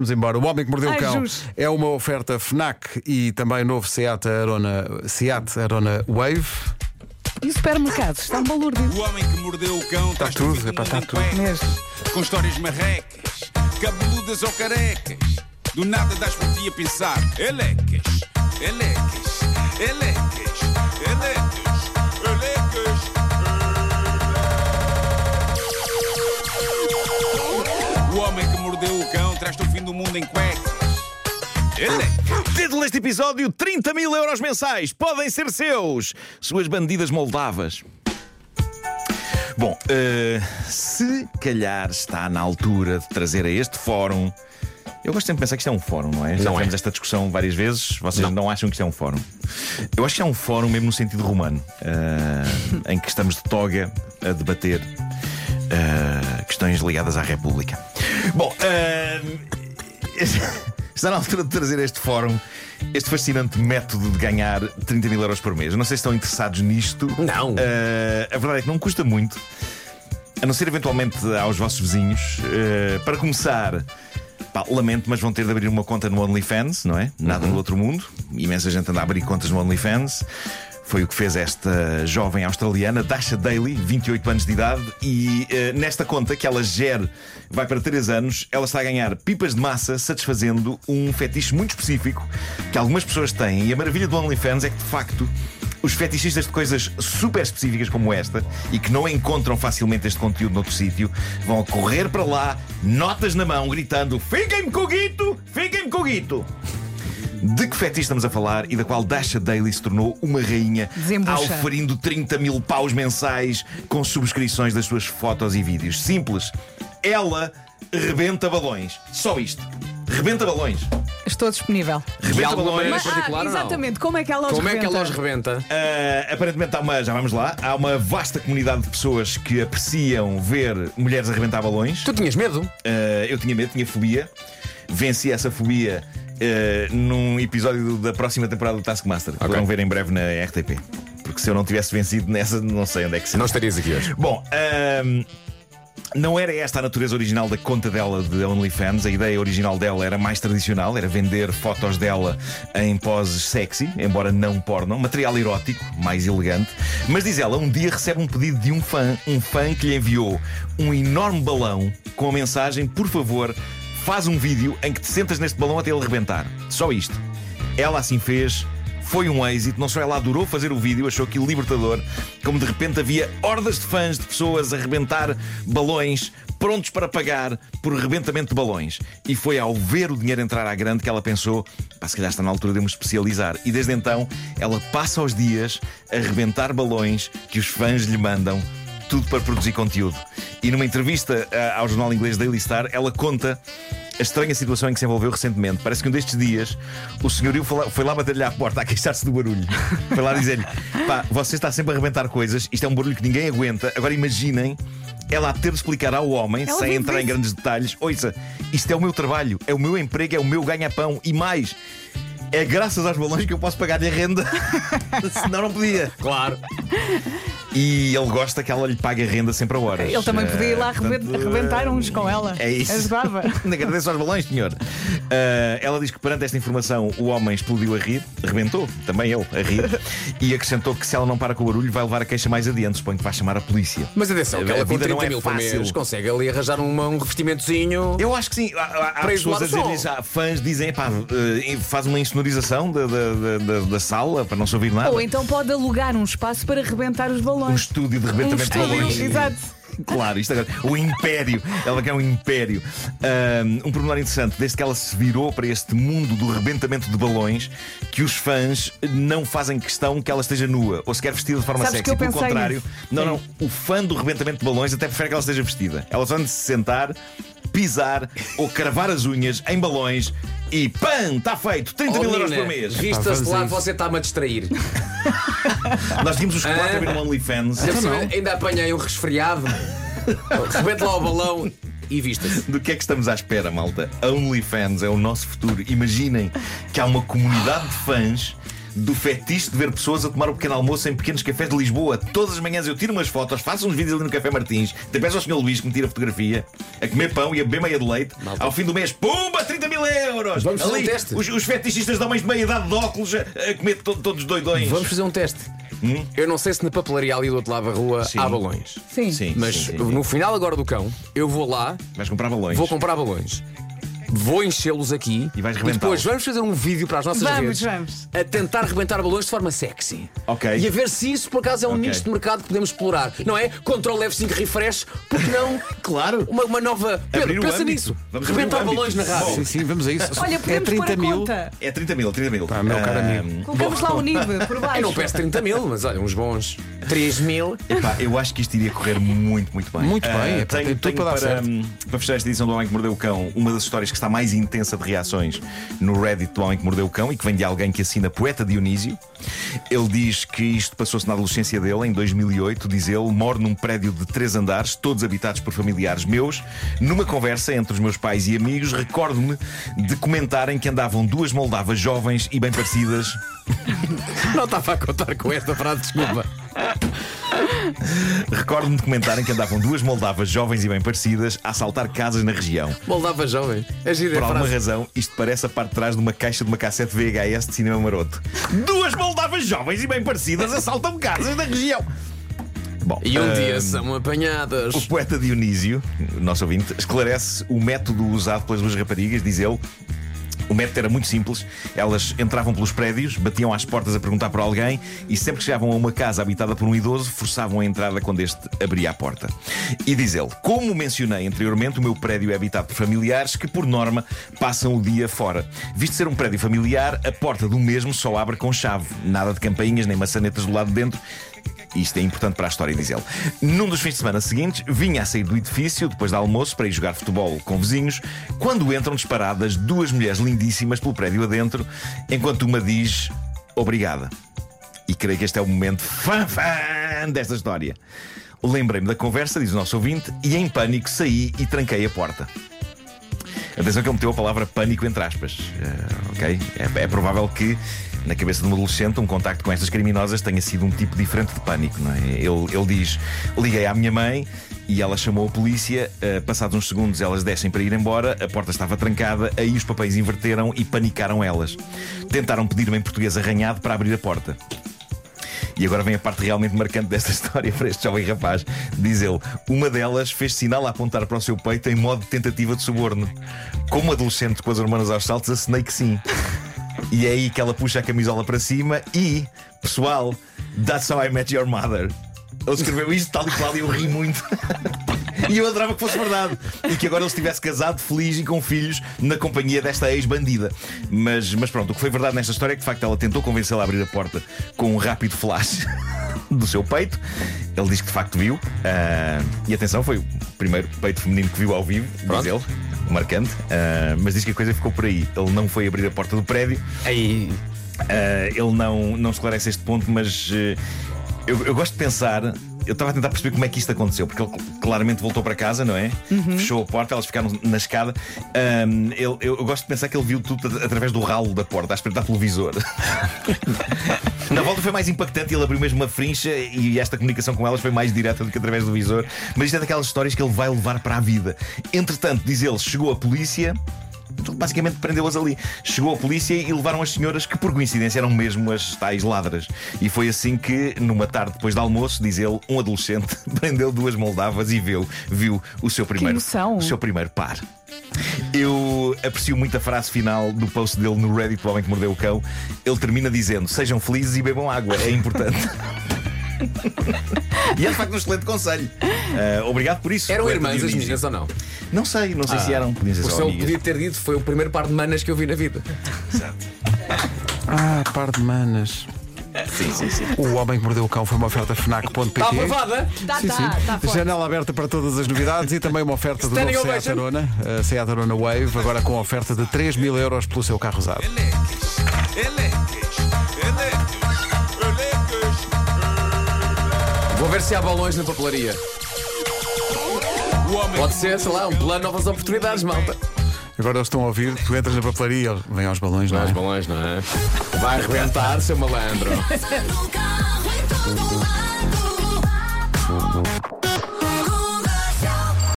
Vamos embora. O Homem que Mordeu Ai, o Cão é uma oferta FNAC e também novo Seat Arona, Seat Arona Wave. E o supermercado? Está um balúrdio. O homem que mordeu o cão está tudo, epá, está tudo. Mesmo. Com histórias marrecas, cabeludas ou carecas. Do nada das por ti a pensar. Elecas, mundo em cuecas. Elecas. Título deste episódio: 30 mil euros mensais podem ser seus, suas bandidas moldavas. Bom, eh, se calhar está na altura de trazer a este fórum. Eu gosto sempre de pensar que isto é um fórum, não é? Já Não é. tivemos esta discussão várias vezes. Vocês não. acham que isto é um fórum? Eu acho que é um fórum mesmo no sentido romano, eh, em que estamos de toga a debater eh, questões ligadas à República. Bom, eh, Está na altura de trazer este fórum este fascinante método de ganhar 30 mil euros por mês. Eu não sei se estão interessados nisto. Não. Eh, a verdade é que não custa muito, a não ser eventualmente aos vossos vizinhos. Eh, para começar, pá, lamento, mas vão ter de abrir uma conta no OnlyFans, não é? Nada no outro mundo. Imensa gente anda a abrir contas no OnlyFans. Foi o que fez esta jovem australiana, Dasha Daly, 28 anos de idade, e eh, nesta conta que ela gera, vai para 3 anos, ela está a ganhar pipas de massa satisfazendo um fetiche muito específico que algumas pessoas têm. E a maravilha do OnlyFans é que, de facto, os fetichistas de coisas super específicas como esta e que não encontram facilmente este conteúdo noutro sítio vão correr para lá, notas na mão, gritando: Fiquem-me com o guito! Fiquem-me com o guito! De que fetiche estamos a falar e da qual Dasha Daly se tornou uma rainha Desembucha. auferindo 30 mil paus mensais com subscrições das suas fotos e vídeos? Simples. Ela rebenta balões. Só isto. Rebenta balões. Estou disponível. De Rebenta alguma balões. maneira particular ah, ou não? exatamente. Como é que ela os Como é que ela os rebenta? Uh, aparentemente há uma, já vamos lá, há uma vasta comunidade de pessoas que apreciam ver mulheres arrebentar balões. Tu tinhas medo? Uh, eu tinha medo, tinha fobia. Venci essa fobia uh, num episódio da próxima temporada do Taskmaster. que Poderão ver em breve na RTP. Porque se eu não tivesse vencido nessa, não sei onde é que se. Não estarias aqui hoje. Bom, ahm, não era esta a natureza original da conta dela de OnlyFans. A ideia original dela era mais tradicional, era vender fotos dela em poses sexy, embora não porno, material erótico, mais elegante. Mas diz ela, um dia recebe um pedido de um fã, um fã que lhe enviou um enorme balão com a mensagem: por favor, faz um vídeo em que te sentas neste balão até ele rebentar. Só isto. Ela assim fez. Foi um êxito, não só ela adorou fazer o vídeo, achou aquilo libertador, como de repente havia hordas de fãs de pessoas a rebentar balões, prontos para pagar por rebentamento de balões. E foi ao ver o dinheiro entrar à grande que ela pensou: pá, se calhar está na altura de me especializar. E desde então ela passa os dias a rebentar balões que os fãs lhe mandam tudo para produzir conteúdo. E numa entrevista ah, ao jornal inglês Daily Star, ela conta a estranha situação em que se envolveu recentemente. Parece que um destes dias o senhorio foi lá, bater-lhe à porta a queixar-se do barulho. Foi lá dizer-lhe: pá, você está sempre a arrebentar coisas, isto é um barulho que ninguém aguenta. Agora imaginem. Ela a ter de explicar ao homem, Ela sem entrar em disso. grandes detalhes: ouça, isto é o meu trabalho, é o meu emprego, é o meu ganha-pão e mais. É graças aos balões que eu posso pagar-lhe a renda. Senão não podia. Claro. E ele gosta que ela lhe pague a renda sempre a horas. Ele também podia ir lá Eh, portanto, arrebent- arrebentar uns com ela. É isso. Ajudava. Agradeço aos balões, senhor. Eh, ela diz que perante esta informação o homem explodiu a rir, rebentou, também ele, a rir, e acrescentou que se ela não para com o barulho vai levar a queixa mais adiante. Suponho que vai chamar a polícia. Mas atenção, que A ela com vida 30 não é mil fácil. mês consegue ali arranjar uma- um revestimentozinho. Eu acho que sim. Há, há- pessoas a dizer já, fãs dizem, pá, eh, faz uma insonorização da, da, da- da- sala para não se ouvir nada. Ou então pode alugar um espaço para rebentar os Um estúdio de Um rebentamento de estúdio, balões. Exato. Claro, isto agora. O império. Ela quer um império. Um, um pormenor interessante, desde que ela se virou para este mundo do rebentamento de balões, que os fãs não fazem questão que ela esteja nua ou sequer vestida de forma Sabes sexy. Pelo contrário, nisso. não, não. O fã do rebentamento de balões até prefere que ela esteja vestida. Ela só de se sentar, pisar ou cravar as unhas em balões e pam! Está feito! 30 Oh, mil euros por mês. Vista-se lá você está-me a distrair. Nós tínhamos os quatro Ah. a ver no OnlyFans. Cima, Ainda apanhei um resfriado. Rebente lá o balão e vista-se. Do que é que estamos à espera, malta? A OnlyFans é o nosso futuro. Imaginem que há uma comunidade de fãs do fetiche de ver pessoas a tomar o pequeno almoço em pequenos cafés de Lisboa. Todas as manhãs eu tiro umas fotos, faço uns vídeos ali no Café Martins, até peço ao Sr. Luís que me tire a fotografia, a comer pão e a beber meia de leite. Malta. Ao fim do mês, pumba, 30 mil euros! Vamos fazer ali, um teste. Os, os fetichistas de homens de meia idade de óculos a, a comer to- todos doidões. Vamos fazer um teste. Eu não sei se na papelaria ali do outro lado da rua Sim. há balões. Sim. Sim, Mas sim, sim, sim. no final agora do cão, eu vou lá, Vais comprar balões. vou comprar balões. Vou enchê-los aqui E vais depois rebentá-los. vamos fazer um vídeo para as nossas Vamos, redes vamos. a tentar rebentar balões de forma sexy. Ok. E a ver se isso por acaso é um Ok. nicho de mercado que podemos explorar. Não é? Control F5 refresh, porque não? Claro. Uma, uma nova. Pedro, pensa nisso. Vamos Rebentar balões na rádio. Sim, sim, vamos a isso. Olha, é podemos 30 pôr a mil. conta. É 30 mil, 30 mil. Pá, meu caro Ah, amigo. Colocamos lá o nível por baixo. Eu não peço 30 mil, mas olha, uns bons 3 mil. Epá, eu acho que isto iria correr muito, muito bem. Muito bem, epá, tenho, tenho para dar certo. hum, para fechar esta edição do Homem que Mordeu o Cão, uma das histórias que está mais intensa de reações no Reddit do Homem que Mordeu o Cão e que vem de alguém que assina Poeta Dionísio. Ele diz que isto passou-se na adolescência dele, em 2008. Diz ele: moro num prédio de três andares, todos habitados por familiares meus. Numa conversa entre os meus pais e amigos, recordo-me de comentarem que andavam duas moldavas jovens e bem parecidas. Não estava a contar com esta frase, desculpa. Recordo-me de comentarem que andavam duas moldavas jovens e bem parecidas a assaltar casas na região. Moldava jovem. É gira Por a alguma frase. razão, isto parece a parte de trás de uma caixa de uma cassete VHS de cinema maroto. Duas moldavas jovens e bem parecidas assaltam casas da região. Bom, E um dia são apanhadas. o poeta Dionísio, nosso ouvinte, esclarece o método usado pelas duas raparigas, diz ele. O método era muito simples. Elas entravam pelos prédios, batiam às portas a perguntar por alguém e sempre que chegavam a uma casa habitada por um idoso, forçavam a entrada quando este abria a porta. E diz ele: Como mencionei anteriormente, o meu prédio é habitado por familiares que, por norma, passam o dia fora. Visto ser um prédio familiar, a porta do mesmo só abre com chave. Nada de campainhas nem maçanetas do lado de dentro. Isto é importante para a história, diz ele. Num dos fins de semana seguintes, vinha a sair do edifício, depois do almoço, para ir jogar futebol com vizinhos, quando entram disparadas duas mulheres lindíssimas pelo prédio adentro, enquanto uma diz obrigada. E creio que este é o momento fã-fã desta história. Lembrei-me da conversa, diz o nosso ouvinte, e em pânico saí e tranquei a porta. Atenção que ele meteu a palavra pânico entre aspas. Eh, ok? É, é provável que na cabeça de um adolescente um contacto com estas criminosas tenha sido um tipo diferente de pânico, não é? Ele, ele diz: Liguei à minha mãe e ela chamou a polícia. eh, passados uns segundos elas descem para ir embora, a porta estava trancada, aí os papéis inverteram e panicaram elas. Tentaram pedir-me em português arranhado para abrir a porta. E agora vem a parte realmente marcante desta história para este jovem rapaz. Diz ele: Uma delas fez sinal a apontar para o seu peito em modo de tentativa de suborno. Como adolescente com as hormonas aos saltos, acenei que sim. E é aí que ela puxa a camisola para cima e, pessoal, that's how I met your mother. Ele escreveu isto tal e qual e eu ri muito. E eu adorava que fosse verdade. E que agora ele estivesse casado, feliz e com filhos na companhia desta ex-bandida. Mas, mas pronto, o que foi verdade nesta história é que de facto ela tentou convencê-la a abrir a porta com um rápido flash do seu peito. Ele diz que de facto viu. Ah, e atenção, foi o primeiro peito feminino que viu ao vivo, diz ele. Marcante, Ah, mas diz que a coisa ficou por aí. Ele não foi abrir a porta do prédio, Aí. Uh, ele não, não esclarece este ponto, mas uh, eu, eu gosto de pensar. Eu estava a tentar perceber como é que isto aconteceu, porque ele cl- claramente voltou para casa, não é? Fechou a porta, elas ficaram na escada. Um, ele- eu, eu gosto de pensar que ele viu tudo at- através do ralo da porta, a espreitar televisor. Na volta foi mais impactante e ele abriu mesmo uma frincha e esta comunicação com elas foi mais direta do que através do visor. Mas isto é daquelas histórias que ele vai levar para a vida. Entretanto, diz ele, chegou a polícia. Basicamente prendeu-as ali. Chegou a polícia e levaram as senhoras que, por coincidência, eram mesmo as tais ladras. E foi assim que, numa tarde depois do almoço, diz ele, um adolescente prendeu duas moldavas e viu, viu o seu primeiro, o seu primeiro par. Eu aprecio muito a frase final do post dele no Reddit do Homem que Mordeu o Cão. Ele termina dizendo: Sejam felizes e bebam água, é importante. e é de facto um excelente conselho. Ah, obrigado por isso. Eram irmãs as meninas ou não? Não sei, não sei se eram. Podiam ser só amigas. podia ter dito foi o primeiro par de manas que eu vi na vida. Exato. Ah, par de manas. Sim, sim, sim. O Homem que Mordeu o Cão foi uma oferta FNAC.pt. Está aprovada? Tá, Sim, tá, sim. tá forte. Janela aberta para todas as novidades e também uma oferta do novo Seat. Arona, a Seat Arona Wave, agora com oferta de 3 mil euros pelo seu carro usado. Vou ver se há balões na papelaria. Pode ser, sei lá, um plano novas oportunidades, malta. Agora eles estão a ouvir, tu entras na papelaria, vêm aos balões, não é? os balões, não é? Vai arrebentar, seu malandro.